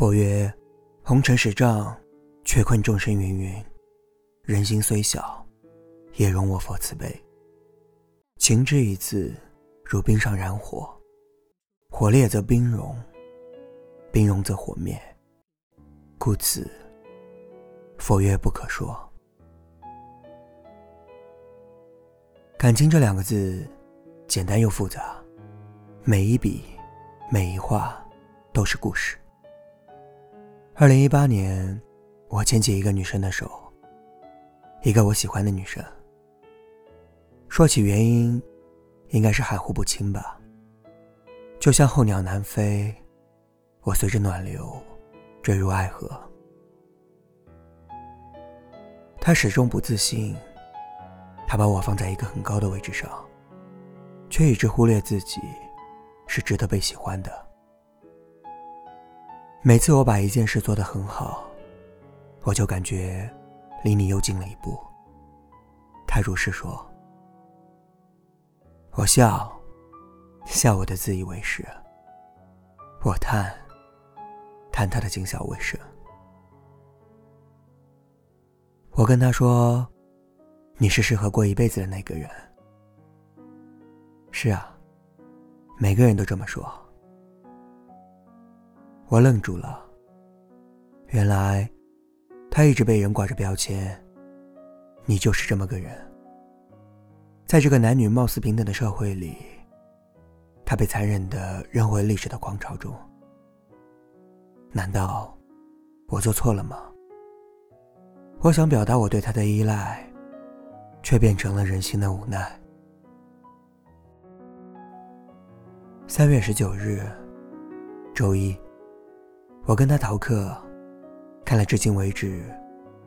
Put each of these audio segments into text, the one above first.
佛曰：“红尘十丈，却困众生芸芸。人心虽小，也容我佛慈悲。情之一字，如冰上燃火，火烈则冰融，冰融则火灭。故此，佛曰不可说。感情这两个字，简单又复杂，每一笔，每一画，都是故事。”二零一八年，我牵起一个女生的手，一个我喜欢的女生。说起原因，应该是含糊不清吧。就像候鸟南飞，我随着暖流坠入爱河。她始终不自信，她把我放在一个很高的位置上，却一直忽略自己是值得被喜欢的。每次我把一件事做得很好，我就感觉离你又近了一步。他如是说，我笑，笑我的自以为是；我叹，叹他的谨小卫生。我跟他说：“你是适合过一辈子的那个人。”是啊，每个人都这么说。我愣住了。原来，他一直被人挂着标签。你就是这么个人。在这个男女貌似平等的社会里，他被残忍的扔回历史的狂潮中。难道我做错了吗？我想表达我对他的依赖，却变成了人性的无奈。三月十九日，周一。我跟他逃课，看了至今为止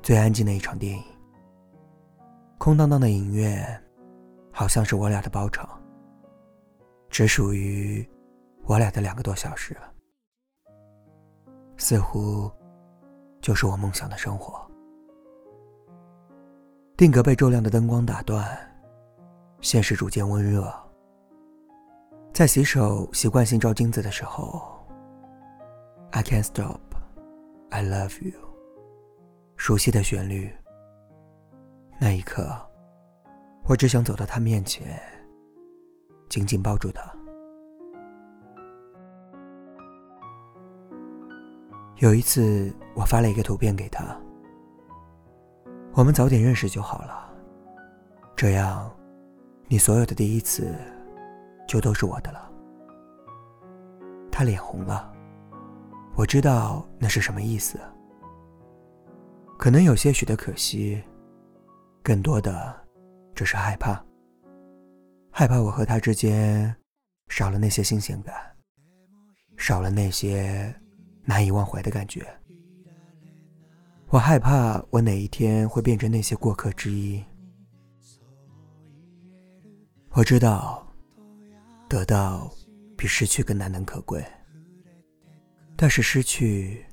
最安静的一场电影。空荡荡的影院，好像是我俩的包场，只属于我俩的两个多小时，似乎就是我梦想的生活。定格被骤亮的灯光打断，现实逐渐温热。在洗手习惯性照镜子的时候。I can't stop, I love you。熟悉的旋律。那一刻，我只想走到他面前，紧紧抱住他。有一次，我发了一个图片给他，我们早点认识就好了，这样，你所有的第一次，就都是我的了。他脸红了。我知道那是什么意思，可能有些许的可惜，更多的只是害怕，害怕我和他之间少了那些新鲜感，少了那些难以忘怀的感觉。我害怕我哪一天会变成那些过客之一。我知道，得到比失去更难能可贵。但是失去，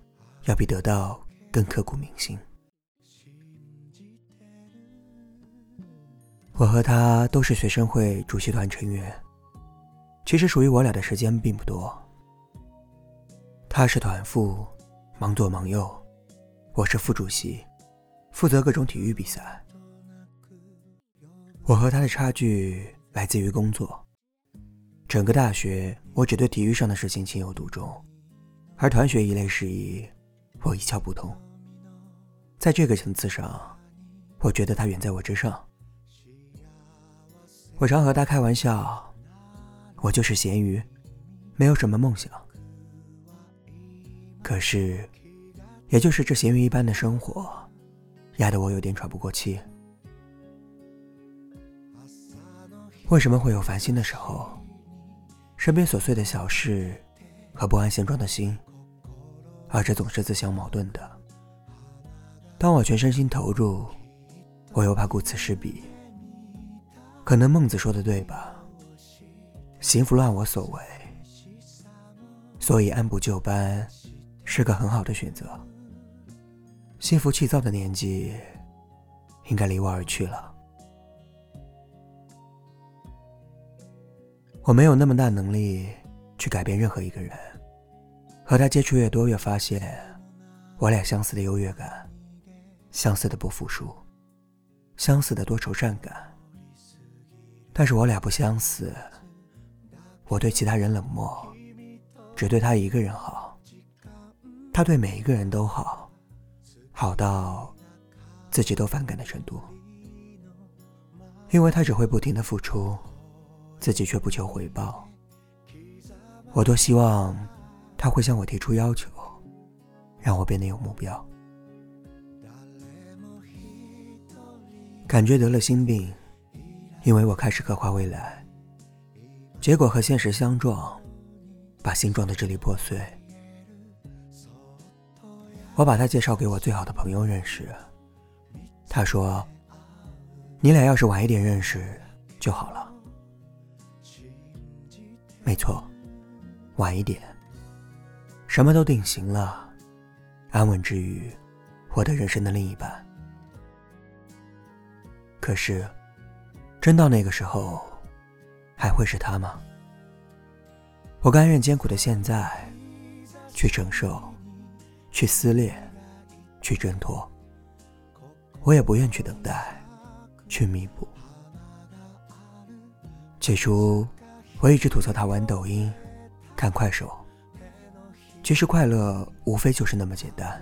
要比得到更刻骨铭心。我和他都是学生会主席团成员，其实属于我俩的时间并不多。他是团副，忙左忙右；我是副主席，负责各种体育比赛。我和他的差距来自于工作。整个大学，我只对体育上的事情情有独钟。而团学一类事宜，我一窍不通。在这个层次上，我觉得他远在我之上。我常和他开玩笑，我就是咸鱼，没有什么梦想。可是，也就是这咸鱼一般的生活，压得我有点喘不过气。为什么会有烦心的时候？身边琐碎的小事和不安现状的心。而这总是自相矛盾的。当我全身心投入，我又怕顾此失彼。可能孟子说的对吧？行拂乱我所为，所以按部就班是个很好的选择。心浮气躁的年纪，应该离我而去了。我没有那么大能力去改变任何一个人。和他接触越多，越发现我俩相似的优越感，相似的不服输，相似的多愁善感。但是我俩不相似，我对其他人冷漠，只对他一个人好。他对每一个人都好，好到自己都反感的程度。因为他只会不停的付出，自己却不求回报。我多希望他会向我提出要求，让我变得有目标。感觉得了心病，因为我开始刻画未来，结果和现实相撞，把心撞得支离破碎。我把他介绍给我最好的朋友认识，他说。你俩要是晚一点认识就好了。没错，晚一点，什么都定型了，安稳之余，获得人生的另一半。可是，真到那个时候，还会是他吗？我甘愿艰苦的现在，去承受，去撕裂，去挣脱。我也不愿去等待。去弥补。起初，我一直吐槽他玩抖音、看快手。其实快乐无非就是那么简单。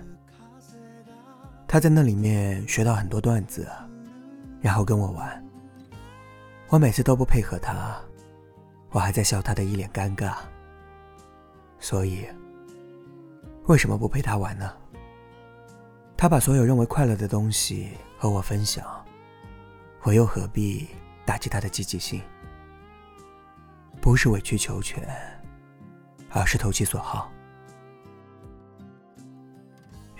他在那里面学到很多段子，然后跟我玩。我每次都不配合他，我还在笑他的一脸尴尬。所以，为什么不陪他玩呢？他把所有认为快乐的东西和我分享。我又何必打击他的积极性？不是委曲求全，而是投其所好。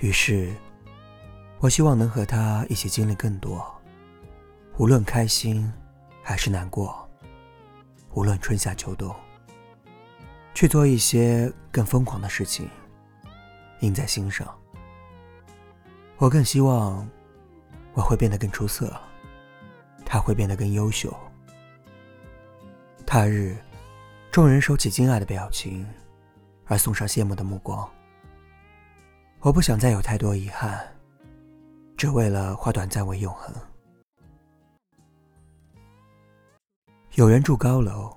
于是，我希望能和他一起经历更多，无论开心还是难过，无论春夏秋冬，去做一些更疯狂的事情，印在心上。我更希望我会变得更出色。他会变得更优秀。他日，众人收起惊讶的表情，而送上羡慕的目光。我不想再有太多遗憾，只为了化短暂为永恒。有人住高楼，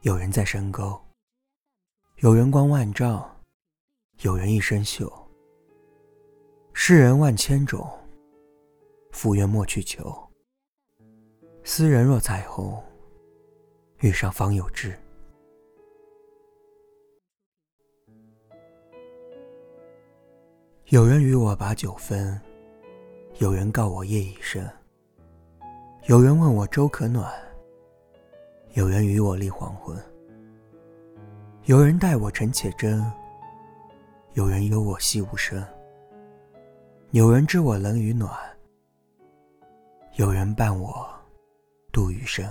有人在深沟，有人光万丈，有人一身锈。世人万千种，福缘莫去求。斯人若彩虹，遇上方有志。有人与我把酒分，有人告我夜已深。有人问我粥可暖，有人与我立黄昏。有人待我诚且真，有人忧我细无声。有人知我冷与暖，有人伴我。度余生。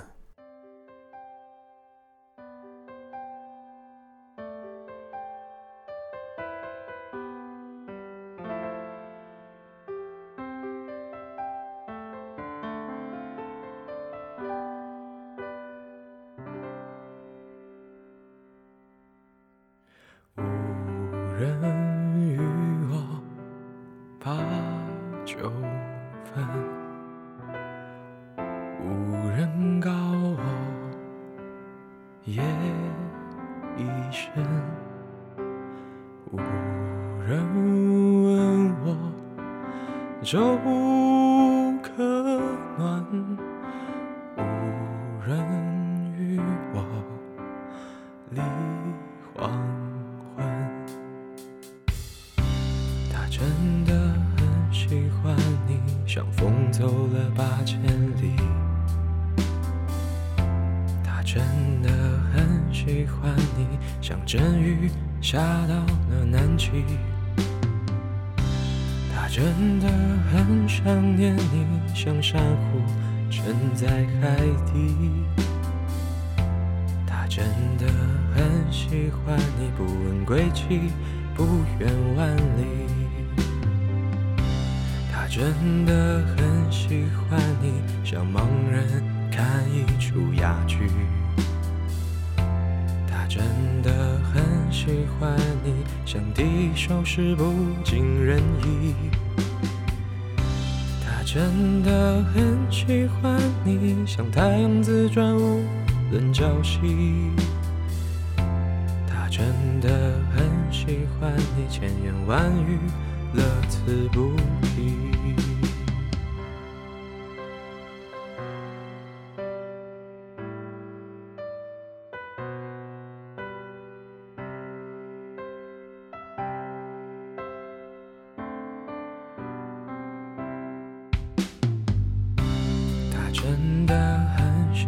人真的很想念你，像珊瑚沉在海底。他真的很喜欢你，不问归期，不远万里。他真的很喜欢你，像盲人看一出哑剧。他真的喜欢你，像第一首诗不尽人意。他真的很喜欢你，像太阳自转无论朝夕。他真的很喜欢你，千言万语乐此不疲。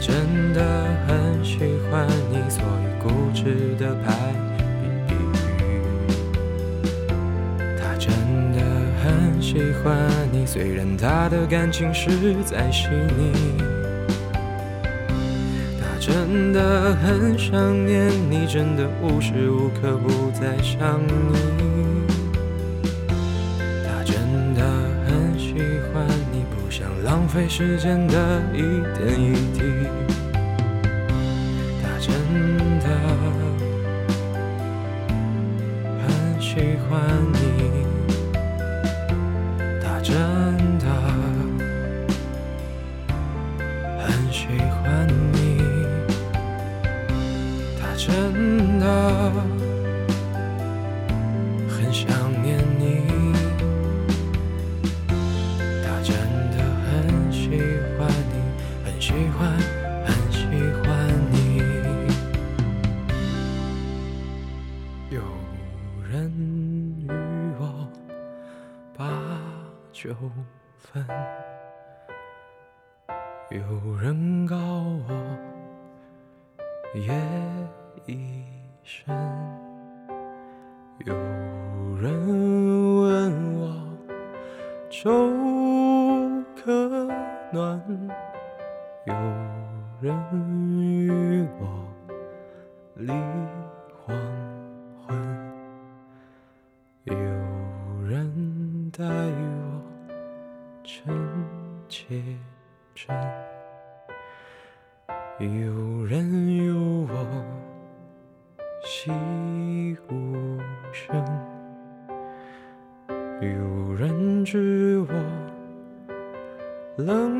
真的很喜欢你，所以固执的排比喻。他真的很喜欢你，虽然他的感情实在细腻。他真的很想念你，真的无时无刻不在想你。费时间的一点一滴。他真的很喜欢你，酒分，有人告我夜已深，有人问我粥可暖，有人我细无声，有人知我冷。